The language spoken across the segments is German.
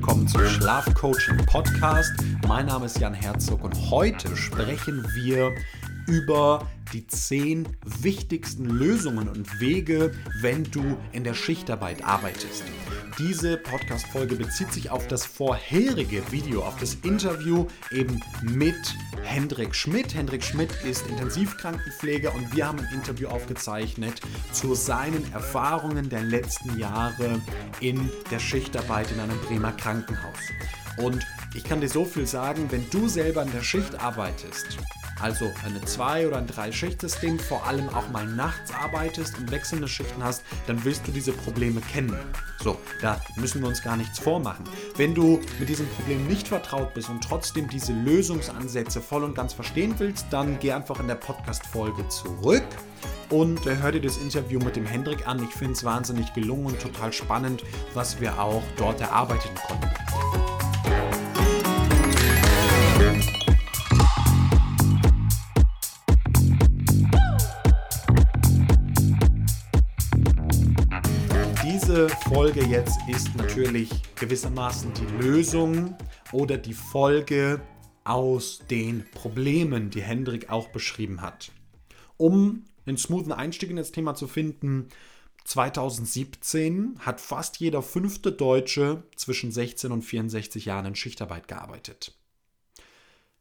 willkommen zum Schlafcoaching Podcast. Mein Name ist Jan Herzog und heute sprechen wir über die zehn wichtigsten Lösungen und Wege, wenn du in der Schichtarbeit arbeitest. Diese Podcast-Folge bezieht sich auf das vorherige Video, auf das Interview eben mit Hendrik Schmidt. Hendrik Schmidt ist Intensivkrankenpfleger und wir haben ein Interview aufgezeichnet zu seinen Erfahrungen der letzten Jahre in der Schichtarbeit in einem Bremer Krankenhaus. Und ich kann dir so viel sagen, wenn du selber in der Schicht arbeitest, also eine 2 oder ein 3-Schicht-System, vor allem auch mal nachts arbeitest und wechselnde Schichten hast, dann wirst du diese Probleme kennen. So, da müssen wir uns gar nichts vormachen. Wenn du mit diesem Problem nicht vertraut bist und trotzdem diese Lösungsansätze voll und ganz verstehen willst, dann geh einfach in der Podcast-Folge zurück und äh, hör dir das Interview mit dem Hendrik an. Ich finde es wahnsinnig gelungen und total spannend, was wir auch dort erarbeiten konnten. Diese Folge jetzt ist natürlich gewissermaßen die Lösung oder die Folge aus den Problemen, die Hendrik auch beschrieben hat. Um einen smoothen Einstieg in das Thema zu finden, 2017 hat fast jeder fünfte Deutsche zwischen 16 und 64 Jahren in Schichtarbeit gearbeitet.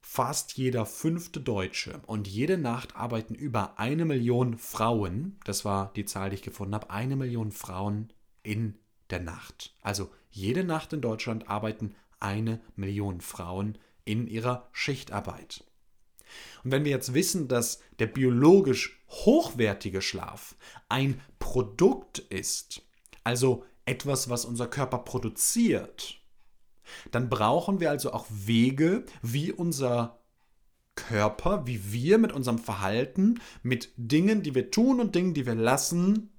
Fast jeder fünfte Deutsche und jede Nacht arbeiten über eine Million Frauen, das war die Zahl, die ich gefunden habe, eine Million Frauen in der Nacht. Also jede Nacht in Deutschland arbeiten eine Million Frauen in ihrer Schichtarbeit. Und wenn wir jetzt wissen, dass der biologisch hochwertige Schlaf ein Produkt ist, also etwas, was unser Körper produziert, dann brauchen wir also auch Wege, wie unser Körper, wie wir mit unserem Verhalten, mit Dingen, die wir tun und Dingen, die wir lassen,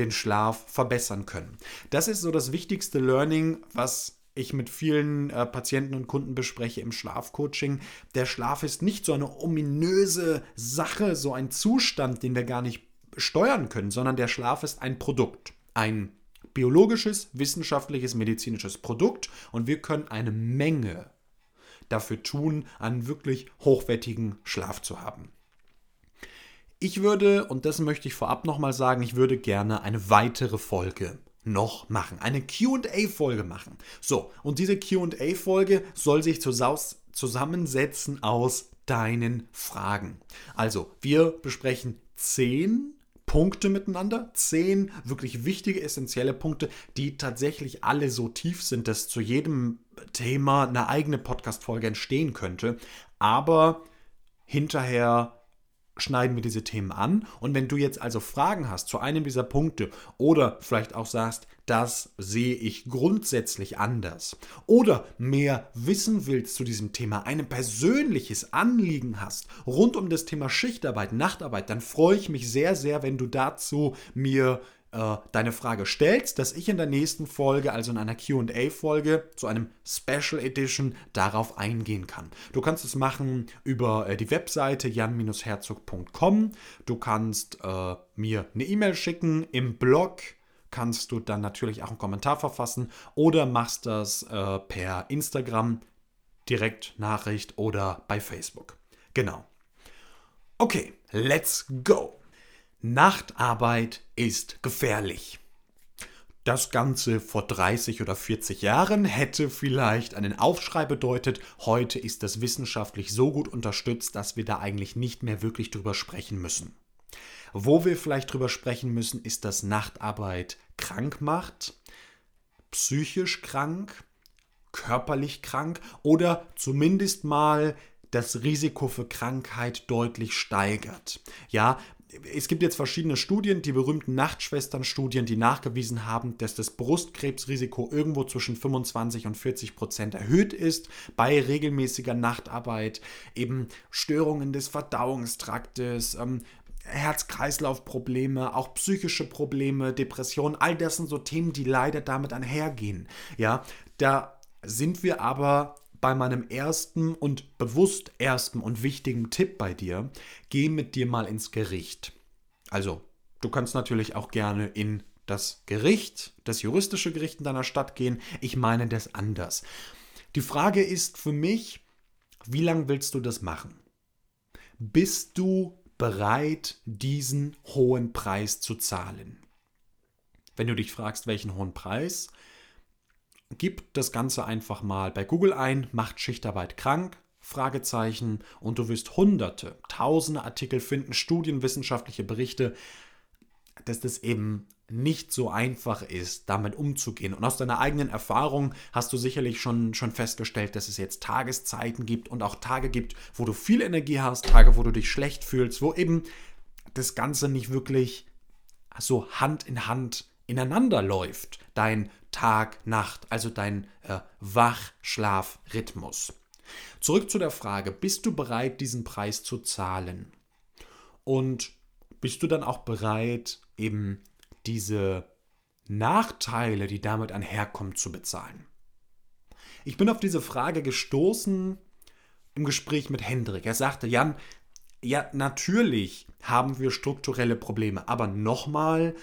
den Schlaf verbessern können. Das ist so das wichtigste Learning, was ich mit vielen äh, Patienten und Kunden bespreche im Schlafcoaching. Der Schlaf ist nicht so eine ominöse Sache, so ein Zustand, den wir gar nicht steuern können, sondern der Schlaf ist ein Produkt, ein biologisches, wissenschaftliches, medizinisches Produkt und wir können eine Menge dafür tun, einen wirklich hochwertigen Schlaf zu haben. Ich würde, und das möchte ich vorab nochmal sagen, ich würde gerne eine weitere Folge noch machen, eine QA-Folge machen. So, und diese QA-Folge soll sich zusammensetzen aus deinen Fragen. Also, wir besprechen zehn Punkte miteinander, zehn wirklich wichtige, essentielle Punkte, die tatsächlich alle so tief sind, dass zu jedem Thema eine eigene Podcast-Folge entstehen könnte. Aber hinterher schneiden wir diese Themen an. Und wenn du jetzt also Fragen hast zu einem dieser Punkte oder vielleicht auch sagst, das sehe ich grundsätzlich anders oder mehr wissen willst zu diesem Thema, ein persönliches Anliegen hast rund um das Thema Schichtarbeit, Nachtarbeit, dann freue ich mich sehr, sehr, wenn du dazu mir äh, deine Frage stellst, dass ich in der nächsten Folge, also in einer QA-Folge, zu einem Special Edition darauf eingehen kann. Du kannst es machen über äh, die Webseite jan-herzog.com. Du kannst äh, mir eine E-Mail schicken im Blog kannst du dann natürlich auch einen Kommentar verfassen oder machst das äh, per Instagram, Direktnachricht oder bei Facebook. Genau. Okay, let's go. Nachtarbeit ist gefährlich. Das Ganze vor 30 oder 40 Jahren hätte vielleicht einen Aufschrei bedeutet. Heute ist das wissenschaftlich so gut unterstützt, dass wir da eigentlich nicht mehr wirklich drüber sprechen müssen. Wo wir vielleicht drüber sprechen müssen, ist, dass Nachtarbeit krank macht, psychisch krank, körperlich krank oder zumindest mal das Risiko für Krankheit deutlich steigert. Ja, es gibt jetzt verschiedene Studien, die berühmten Nachtschwestern-Studien, die nachgewiesen haben, dass das Brustkrebsrisiko irgendwo zwischen 25 und 40 Prozent erhöht ist bei regelmäßiger Nachtarbeit, eben Störungen des Verdauungstraktes, ähm, Herz-Kreislauf-Probleme, auch psychische Probleme, Depressionen, all das sind so Themen, die leider damit einhergehen. Ja, da sind wir aber bei meinem ersten und bewusst ersten und wichtigen Tipp bei dir, geh mit dir mal ins Gericht. Also, du kannst natürlich auch gerne in das Gericht, das juristische Gericht in deiner Stadt gehen. Ich meine das anders. Die Frage ist für mich, wie lange willst du das machen? Bist du bereit, diesen hohen Preis zu zahlen? Wenn du dich fragst, welchen hohen Preis, gib das Ganze einfach mal bei Google ein, macht Schichtarbeit krank, Fragezeichen, und du wirst hunderte, tausende Artikel finden, Studien, wissenschaftliche Berichte, dass das eben nicht so einfach ist, damit umzugehen. Und aus deiner eigenen Erfahrung hast du sicherlich schon, schon festgestellt, dass es jetzt Tageszeiten gibt und auch Tage gibt, wo du viel Energie hast, Tage, wo du dich schlecht fühlst, wo eben das Ganze nicht wirklich so Hand in Hand ineinander läuft. Dein Tag-Nacht, also dein äh, Wach-Schlaf-Rhythmus. Zurück zu der Frage, bist du bereit, diesen Preis zu zahlen? Und bist du dann auch bereit, eben diese Nachteile, die damit einherkommen, zu bezahlen? Ich bin auf diese Frage gestoßen im Gespräch mit Hendrik. Er sagte, Jan, ja, natürlich haben wir strukturelle Probleme, aber nochmal,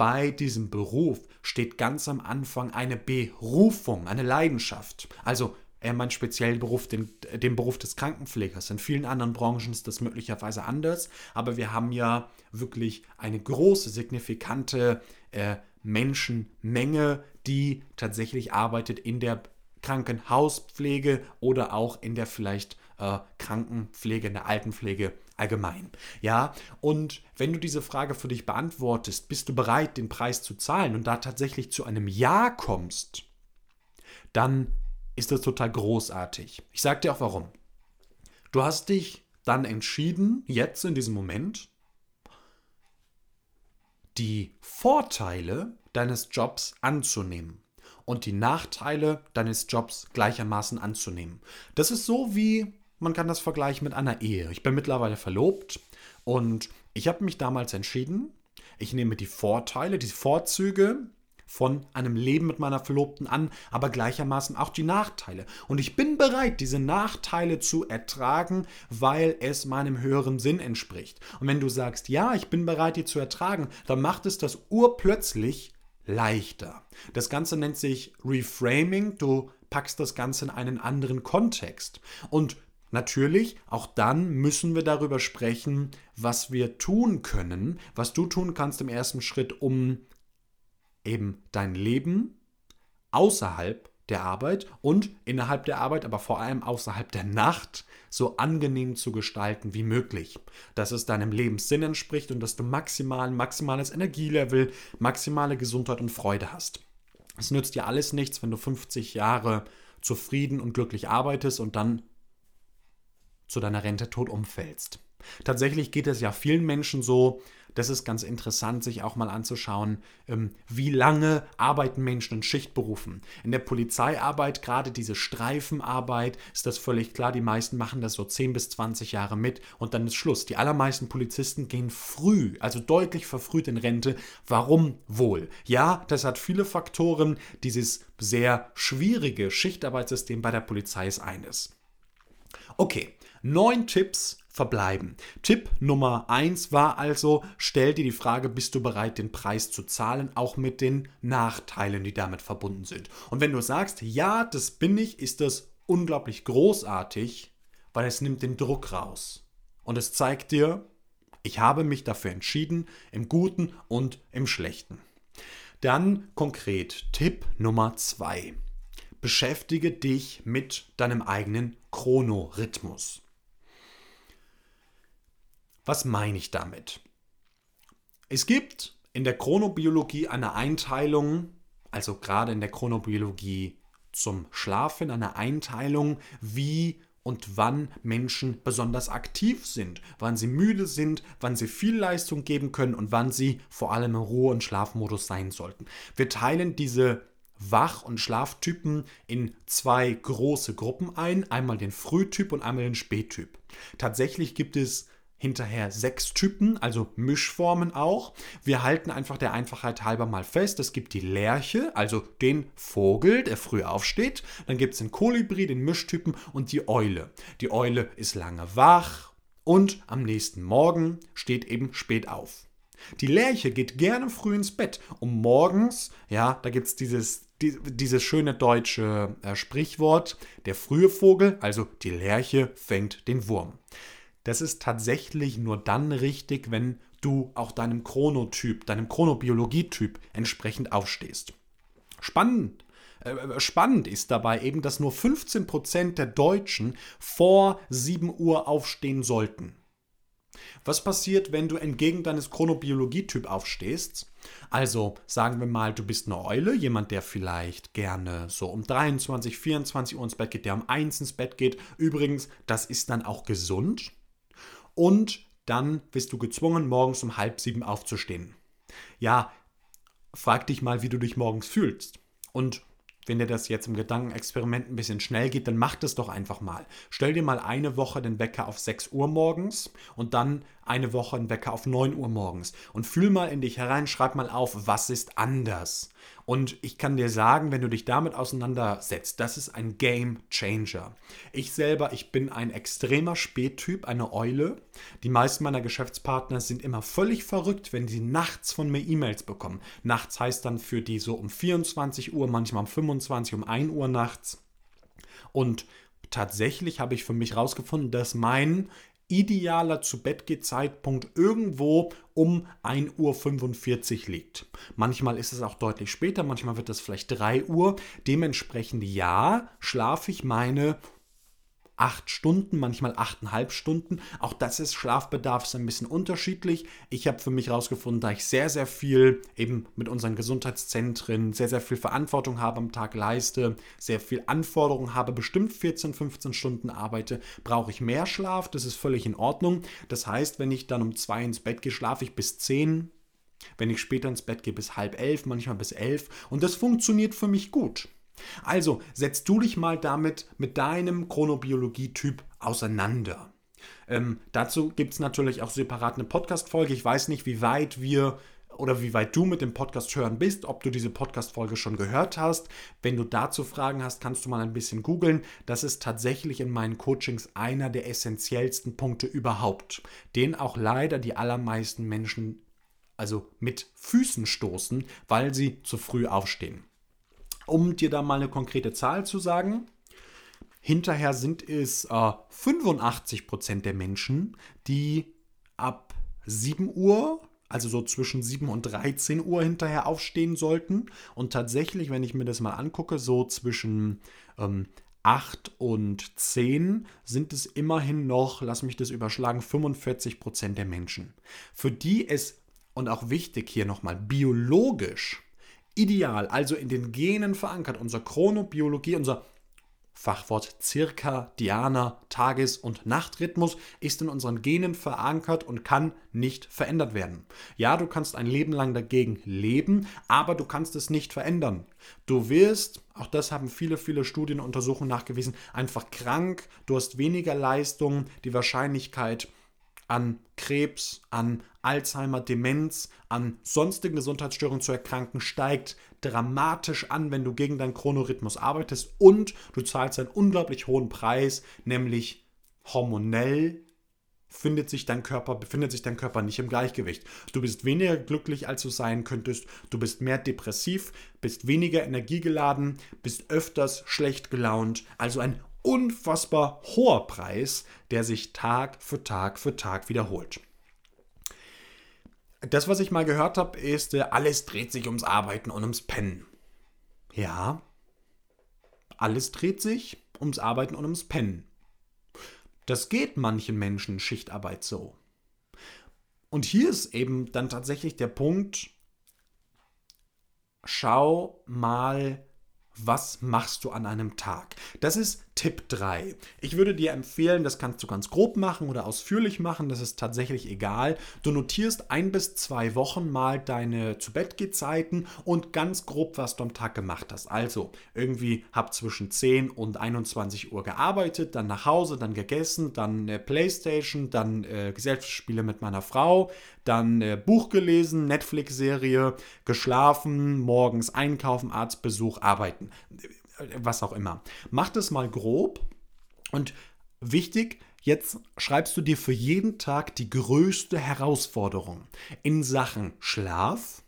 bei diesem Beruf steht ganz am Anfang eine Berufung, eine Leidenschaft. Also er meint speziell Beruf, den, den Beruf des Krankenpflegers. In vielen anderen Branchen ist das möglicherweise anders, aber wir haben ja wirklich eine große, signifikante äh, Menschenmenge, die tatsächlich arbeitet in der Krankenhauspflege oder auch in der vielleicht äh, Krankenpflege, in der Altenpflege allgemein. Ja, und wenn du diese Frage für dich beantwortest, bist du bereit, den Preis zu zahlen und da tatsächlich zu einem Ja kommst, dann ist das total großartig. Ich sage dir auch warum. Du hast dich dann entschieden, jetzt in diesem Moment, die Vorteile deines Jobs anzunehmen und die Nachteile deines Jobs gleichermaßen anzunehmen. Das ist so wie, man kann das vergleichen mit einer Ehe. Ich bin mittlerweile verlobt und ich habe mich damals entschieden, ich nehme die Vorteile, die Vorzüge von einem Leben mit meiner Verlobten an, aber gleichermaßen auch die Nachteile. Und ich bin bereit, diese Nachteile zu ertragen, weil es meinem höheren Sinn entspricht. Und wenn du sagst, ja, ich bin bereit, die zu ertragen, dann macht es das urplötzlich leichter. Das Ganze nennt sich Reframing. Du packst das Ganze in einen anderen Kontext. Und Natürlich, auch dann müssen wir darüber sprechen, was wir tun können, was du tun kannst im ersten Schritt, um eben dein Leben außerhalb der Arbeit und innerhalb der Arbeit, aber vor allem außerhalb der Nacht so angenehm zu gestalten wie möglich. Dass es deinem Lebenssinn entspricht und dass du maximal, maximales Energielevel, maximale Gesundheit und Freude hast. Es nützt dir alles nichts, wenn du 50 Jahre zufrieden und glücklich arbeitest und dann zu deiner Rente tot umfällst. Tatsächlich geht es ja vielen Menschen so, das ist ganz interessant, sich auch mal anzuschauen, ähm, wie lange arbeiten Menschen in Schichtberufen. In der Polizeiarbeit, gerade diese Streifenarbeit, ist das völlig klar. Die meisten machen das so 10 bis 20 Jahre mit und dann ist Schluss. Die allermeisten Polizisten gehen früh, also deutlich verfrüht in Rente. Warum wohl? Ja, das hat viele Faktoren. Dieses sehr schwierige Schichtarbeitssystem bei der Polizei ist eines. Okay, neun Tipps verbleiben. Tipp Nummer 1 war also, stell dir die Frage, bist du bereit, den Preis zu zahlen, auch mit den Nachteilen, die damit verbunden sind. Und wenn du sagst, ja, das bin ich, ist das unglaublich großartig, weil es nimmt den Druck raus. Und es zeigt dir, ich habe mich dafür entschieden, im Guten und im Schlechten. Dann konkret Tipp Nummer 2. Beschäftige dich mit deinem eigenen Chronorhythmus. Was meine ich damit? Es gibt in der Chronobiologie eine Einteilung, also gerade in der Chronobiologie zum Schlafen, eine Einteilung, wie und wann Menschen besonders aktiv sind, wann sie müde sind, wann sie viel Leistung geben können und wann sie vor allem im Ruhe- und Schlafmodus sein sollten. Wir teilen diese Wach- und Schlaftypen in zwei große Gruppen ein, einmal den Frühtyp und einmal den Spättyp. Tatsächlich gibt es hinterher sechs Typen, also Mischformen auch. Wir halten einfach der Einfachheit halber mal fest, es gibt die Lerche, also den Vogel, der früh aufsteht. Dann gibt es den Kolibri, den Mischtypen und die Eule. Die Eule ist lange wach und am nächsten Morgen steht eben spät auf. Die Lerche geht gerne früh ins Bett, um morgens, ja, da gibt es dieses, die, dieses schöne deutsche äh, Sprichwort, der frühe Vogel, also die Lerche, fängt den Wurm. Das ist tatsächlich nur dann richtig, wenn du auch deinem Chronotyp, deinem Chronobiologietyp entsprechend aufstehst. Spannend äh, äh, spannend ist dabei eben, dass nur 15% der Deutschen vor 7 Uhr aufstehen sollten. Was passiert, wenn du entgegen deines Chronobiologietyp aufstehst? Also sagen wir mal, du bist eine Eule, jemand, der vielleicht gerne so um 23, 24 Uhr ins Bett geht, der um 1 ins Bett geht. Übrigens, das ist dann auch gesund. Und dann bist du gezwungen, morgens um halb sieben aufzustehen. Ja, frag dich mal, wie du dich morgens fühlst. Und wenn dir das jetzt im Gedankenexperiment ein bisschen schnell geht, dann mach das doch einfach mal. Stell dir mal eine Woche den Wecker auf 6 Uhr morgens und dann eine Woche den Wecker auf 9 Uhr morgens. Und fühl mal in dich herein, schreib mal auf, was ist anders. Und ich kann dir sagen, wenn du dich damit auseinandersetzt, das ist ein Game Changer. Ich selber, ich bin ein extremer Spättyp, eine Eule. Die meisten meiner Geschäftspartner sind immer völlig verrückt, wenn sie nachts von mir E-Mails bekommen. Nachts heißt dann für die so um 24 Uhr, manchmal um 25, um 1 Uhr nachts. Und tatsächlich habe ich für mich herausgefunden, dass mein idealer zu Bett Zeitpunkt irgendwo um 1.45 Uhr liegt. Manchmal ist es auch deutlich später, manchmal wird es vielleicht 3 Uhr. Dementsprechend ja, schlafe ich meine acht Stunden, manchmal achteinhalb Stunden. Auch das ist Schlafbedarf ist ein bisschen unterschiedlich. Ich habe für mich herausgefunden, da ich sehr, sehr viel eben mit unseren Gesundheitszentren, sehr, sehr viel Verantwortung habe am Tag leiste, sehr viel Anforderungen habe, bestimmt 14, 15 Stunden arbeite, brauche ich mehr Schlaf. Das ist völlig in Ordnung. Das heißt, wenn ich dann um zwei ins Bett gehe, schlafe ich bis zehn. Wenn ich später ins Bett gehe, bis halb elf, manchmal bis elf. Und das funktioniert für mich gut. Also setzt du dich mal damit mit deinem Chronobiologie-Typ auseinander. Ähm, dazu gibt es natürlich auch separat eine Podcast-Folge. Ich weiß nicht, wie weit wir oder wie weit du mit dem Podcast hören bist, ob du diese Podcast-Folge schon gehört hast. Wenn du dazu Fragen hast, kannst du mal ein bisschen googeln. Das ist tatsächlich in meinen Coachings einer der essentiellsten Punkte überhaupt, den auch leider die allermeisten Menschen also mit Füßen stoßen, weil sie zu früh aufstehen. Um dir da mal eine konkrete Zahl zu sagen, hinterher sind es äh, 85% der Menschen, die ab 7 Uhr, also so zwischen 7 und 13 Uhr hinterher aufstehen sollten. Und tatsächlich, wenn ich mir das mal angucke, so zwischen ähm, 8 und 10 sind es immerhin noch, lass mich das überschlagen, 45% der Menschen. Für die es, und auch wichtig hier nochmal, biologisch ideal, also in den Genen verankert. Unser Chronobiologie, unser Fachwort Zirkadianer Tages- und Nachtrhythmus ist in unseren Genen verankert und kann nicht verändert werden. Ja, du kannst ein Leben lang dagegen leben, aber du kannst es nicht verändern. Du wirst, auch das haben viele, viele Studien und Untersuchungen nachgewiesen, einfach krank, du hast weniger Leistung, die Wahrscheinlichkeit, an Krebs, an Alzheimer, Demenz, an sonstigen Gesundheitsstörungen zu erkranken, steigt dramatisch an, wenn du gegen deinen Chronorhythmus arbeitest und du zahlst einen unglaublich hohen Preis, nämlich hormonell findet sich dein Körper, befindet sich dein Körper nicht im Gleichgewicht. Du bist weniger glücklich, als du sein könntest. Du bist mehr depressiv, bist weniger energiegeladen, bist öfters schlecht gelaunt. Also ein unfassbar hoher Preis, der sich Tag für Tag für Tag wiederholt. Das, was ich mal gehört habe, ist, äh, alles dreht sich ums Arbeiten und ums Pennen. Ja, alles dreht sich ums Arbeiten und ums Pennen. Das geht manchen Menschen Schichtarbeit so. Und hier ist eben dann tatsächlich der Punkt, schau mal, was machst du an einem Tag? Das ist Tipp 3. Ich würde dir empfehlen, das kannst du ganz grob machen oder ausführlich machen, das ist tatsächlich egal. Du notierst ein bis zwei Wochen mal deine zu Bett Zeiten und ganz grob, was du am Tag gemacht hast. Also irgendwie hab zwischen 10 und 21 Uhr gearbeitet, dann nach Hause, dann gegessen, dann äh, Playstation, dann äh, Gesellschaftsspiele mit meiner Frau, dann äh, Buch gelesen, Netflix-Serie, geschlafen, morgens einkaufen, Arztbesuch, arbeiten was auch immer. Macht es mal grob und wichtig, Jetzt schreibst du dir für jeden Tag die größte Herausforderung in Sachen Schlaf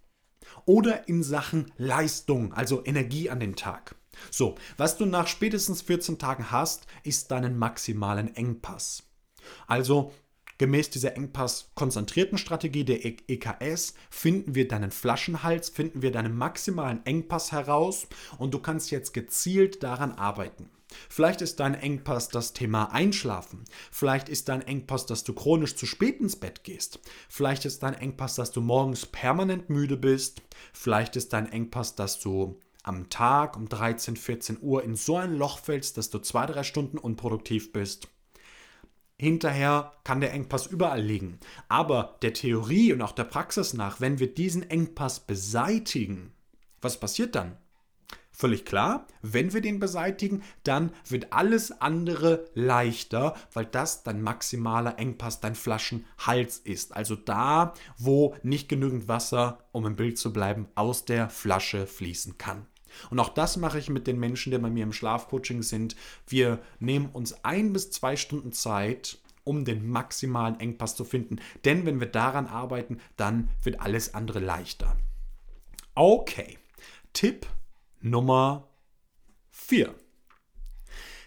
oder in Sachen Leistung, also Energie an den Tag. So, was du nach spätestens 14 Tagen hast, ist deinen maximalen Engpass. Also gemäß dieser Engpass-konzentrierten Strategie der EKS finden wir deinen Flaschenhals, finden wir deinen maximalen Engpass heraus und du kannst jetzt gezielt daran arbeiten. Vielleicht ist dein Engpass das Thema Einschlafen. Vielleicht ist dein Engpass, dass du chronisch zu spät ins Bett gehst. Vielleicht ist dein Engpass, dass du morgens permanent müde bist. Vielleicht ist dein Engpass, dass du am Tag um 13, 14 Uhr in so ein Loch fällst, dass du zwei, drei Stunden unproduktiv bist. Hinterher kann der Engpass überall liegen. Aber der Theorie und auch der Praxis nach, wenn wir diesen Engpass beseitigen, was passiert dann? Völlig klar, wenn wir den beseitigen, dann wird alles andere leichter, weil das dein maximaler Engpass, dein Flaschenhals ist. Also da, wo nicht genügend Wasser, um im Bild zu bleiben, aus der Flasche fließen kann. Und auch das mache ich mit den Menschen, die bei mir im Schlafcoaching sind. Wir nehmen uns ein bis zwei Stunden Zeit, um den maximalen Engpass zu finden. Denn wenn wir daran arbeiten, dann wird alles andere leichter. Okay, Tipp Nummer 4.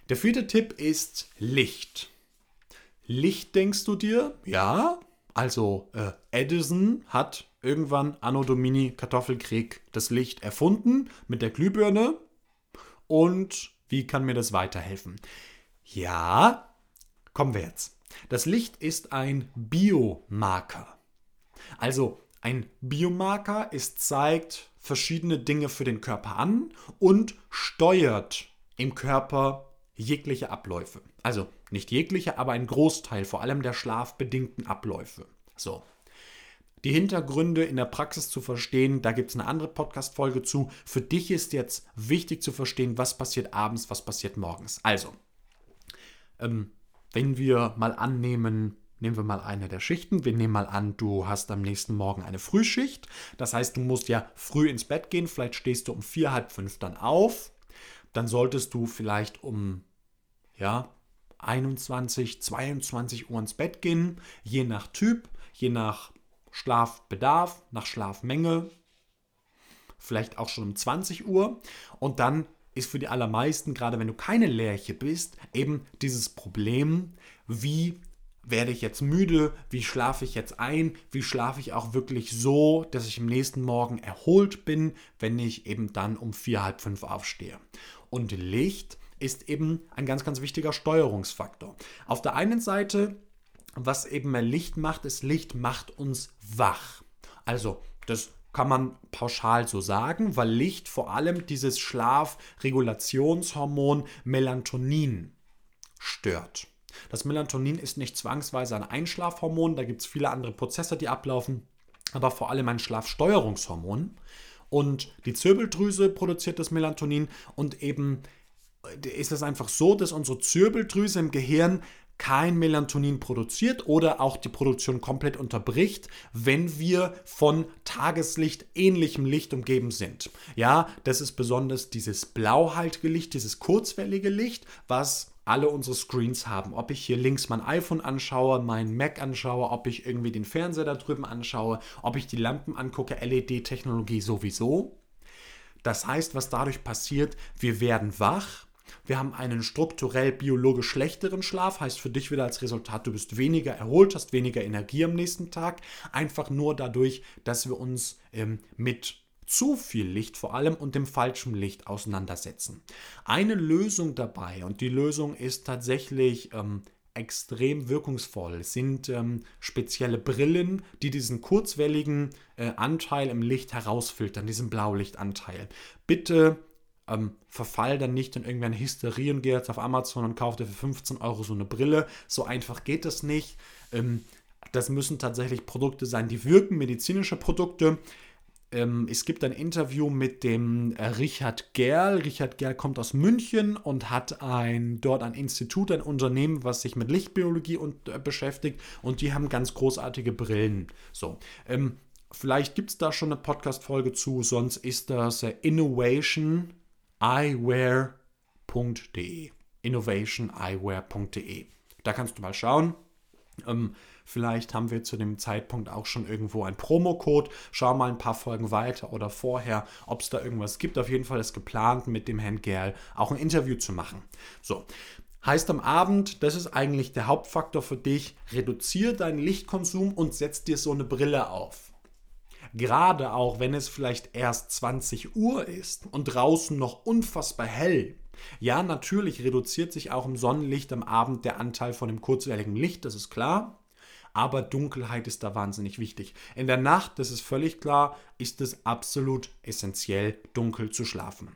Der vierte Tipp ist Licht. Licht denkst du dir? Ja. Also äh, Edison hat irgendwann Anno Domini Kartoffelkrieg das Licht erfunden mit der Glühbirne. Und wie kann mir das weiterhelfen? Ja, kommen wir jetzt. Das Licht ist ein Biomarker. Also ein Biomarker, es zeigt verschiedene Dinge für den Körper an und steuert im Körper jegliche Abläufe. Also nicht jegliche, aber ein Großteil, vor allem der schlafbedingten Abläufe. So. Die Hintergründe in der Praxis zu verstehen, da gibt es eine andere Podcast-Folge zu. Für dich ist jetzt wichtig zu verstehen, was passiert abends, was passiert morgens. Also, ähm, wenn wir mal annehmen, nehmen wir mal eine der Schichten. Wir nehmen mal an, du hast am nächsten Morgen eine Frühschicht. Das heißt, du musst ja früh ins Bett gehen. Vielleicht stehst du um vier, halb fünf dann auf. Dann solltest du vielleicht um ja, 21, 22 Uhr ins Bett gehen, je nach Typ, je nach Schlafbedarf, nach Schlafmenge, vielleicht auch schon um 20 Uhr. Und dann ist für die allermeisten, gerade wenn du keine Lerche bist, eben dieses Problem, wie werde ich jetzt müde, wie schlafe ich jetzt ein, wie schlafe ich auch wirklich so, dass ich am nächsten Morgen erholt bin, wenn ich eben dann um vier, halb fünf aufstehe. Und Licht ist eben ein ganz, ganz wichtiger Steuerungsfaktor. Auf der einen Seite was eben mehr Licht macht, ist Licht macht uns wach. Also, das kann man pauschal so sagen, weil Licht vor allem dieses Schlafregulationshormon Melatonin stört. Das Melatonin ist nicht zwangsweise ein Einschlafhormon, da gibt es viele andere Prozesse, die ablaufen, aber vor allem ein Schlafsteuerungshormon. Und die Zirbeldrüse produziert das Melatonin und eben ist es einfach so, dass unsere Zirbeldrüse im Gehirn kein Melatonin produziert oder auch die Produktion komplett unterbricht, wenn wir von Tageslicht ähnlichem Licht umgeben sind. Ja, das ist besonders dieses blauhaltige Licht, dieses kurzwellige Licht, was alle unsere Screens haben. Ob ich hier links mein iPhone anschaue, mein Mac anschaue, ob ich irgendwie den Fernseher da drüben anschaue, ob ich die Lampen angucke, LED-Technologie sowieso. Das heißt, was dadurch passiert, wir werden wach, wir haben einen strukturell biologisch schlechteren Schlaf, heißt für dich wieder als Resultat, du bist weniger erholt, hast weniger Energie am nächsten Tag. Einfach nur dadurch, dass wir uns ähm, mit zu viel Licht vor allem und dem falschen Licht auseinandersetzen. Eine Lösung dabei, und die Lösung ist tatsächlich ähm, extrem wirkungsvoll, sind ähm, spezielle Brillen, die diesen kurzwelligen äh, Anteil im Licht herausfiltern, diesen Blaulichtanteil. Bitte ähm, verfall dann nicht in irgendeine Hysterie und gehe jetzt auf Amazon und kaufe dir für 15 Euro so eine Brille. So einfach geht das nicht. Ähm, das müssen tatsächlich Produkte sein, die wirken, medizinische Produkte. Ähm, es gibt ein Interview mit dem äh, Richard Gerl. Richard Gerl kommt aus München und hat ein, dort ein Institut, ein Unternehmen, was sich mit Lichtbiologie und, äh, beschäftigt. Und die haben ganz großartige Brillen. So. Ähm, vielleicht gibt es da schon eine Podcast-Folge zu, sonst ist das äh, Innovation eyewear.de. innovationeyewear.de. Da kannst du mal schauen. Ähm, vielleicht haben wir zu dem Zeitpunkt auch schon irgendwo einen Promocode. Schau mal ein paar Folgen weiter oder vorher, ob es da irgendwas gibt. Auf jeden Fall ist geplant, mit dem Herrn Gerl auch ein Interview zu machen. So. Heißt am Abend, das ist eigentlich der Hauptfaktor für dich, reduziere deinen Lichtkonsum und setz dir so eine Brille auf. Gerade auch, wenn es vielleicht erst 20 Uhr ist und draußen noch unfassbar hell, ja, natürlich reduziert sich auch im Sonnenlicht am Abend der Anteil von dem kurzwelligen Licht, das ist klar. Aber Dunkelheit ist da wahnsinnig wichtig. In der Nacht, das ist völlig klar, ist es absolut essentiell, dunkel zu schlafen.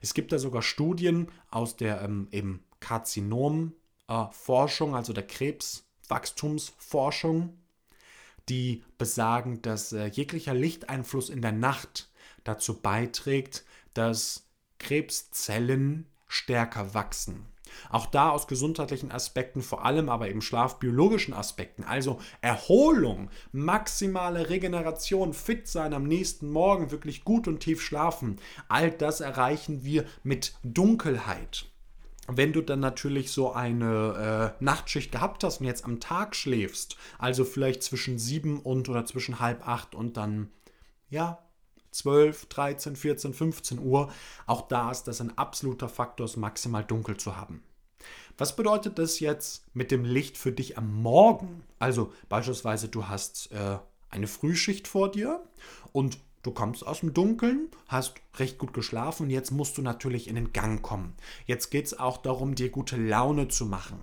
Es gibt da sogar Studien aus der ähm, eben Karzinom-Forschung, äh, also der Krebswachstumsforschung, die besagen, dass äh, jeglicher Lichteinfluss in der Nacht dazu beiträgt, dass Krebszellen stärker wachsen. Auch da aus gesundheitlichen Aspekten, vor allem aber eben schlafbiologischen Aspekten, also Erholung, maximale Regeneration, fit sein am nächsten Morgen, wirklich gut und tief schlafen, all das erreichen wir mit Dunkelheit. Wenn du dann natürlich so eine äh, Nachtschicht gehabt hast und jetzt am Tag schläfst, also vielleicht zwischen sieben und oder zwischen halb acht und dann ja 12, 13, 14, 15 Uhr. Auch da ist das ein absoluter Faktor, es maximal dunkel zu haben. Was bedeutet das jetzt mit dem Licht für dich am Morgen? Also beispielsweise du hast äh, eine Frühschicht vor dir und du kommst aus dem Dunkeln, hast recht gut geschlafen und jetzt musst du natürlich in den Gang kommen. Jetzt geht es auch darum, dir gute Laune zu machen.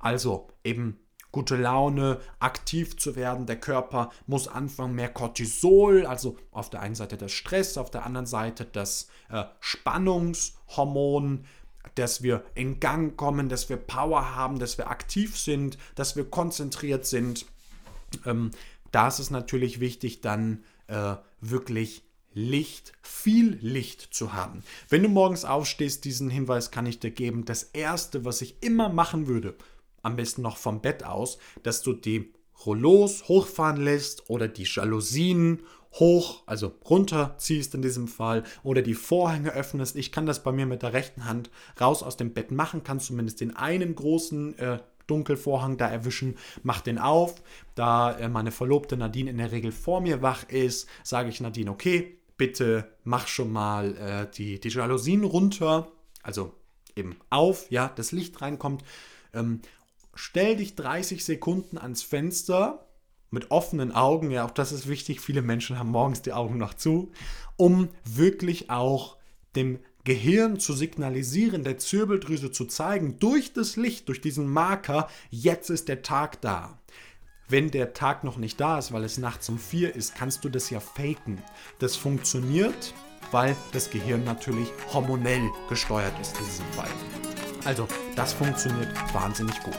Also eben gute Laune, aktiv zu werden. Der Körper muss anfangen, mehr Cortisol, also auf der einen Seite das Stress, auf der anderen Seite das äh, Spannungshormon, dass wir in Gang kommen, dass wir Power haben, dass wir aktiv sind, dass wir konzentriert sind. Ähm, da ist es natürlich wichtig, dann äh, wirklich Licht, viel Licht zu haben. Wenn du morgens aufstehst, diesen Hinweis kann ich dir geben. Das Erste, was ich immer machen würde, am besten noch vom Bett aus, dass du die Rollos hochfahren lässt oder die Jalousien hoch, also runterziehst in diesem Fall oder die Vorhänge öffnest. Ich kann das bei mir mit der rechten Hand raus aus dem Bett machen, kann zumindest den einen großen äh, Dunkelvorhang da erwischen, mach den auf. Da äh, meine Verlobte Nadine in der Regel vor mir wach ist, sage ich Nadine, okay, bitte mach schon mal äh, die, die Jalousien runter, also eben auf, ja, das Licht reinkommt. Ähm, stell dich 30 Sekunden ans Fenster mit offenen Augen, ja, auch das ist wichtig, viele Menschen haben morgens die Augen noch zu, um wirklich auch dem Gehirn zu signalisieren, der Zirbeldrüse zu zeigen, durch das Licht, durch diesen Marker, jetzt ist der Tag da. Wenn der Tag noch nicht da ist, weil es nachts um vier ist, kannst du das ja faken. Das funktioniert, weil das Gehirn natürlich hormonell gesteuert ist in diesem Fall. Also, das funktioniert wahnsinnig gut.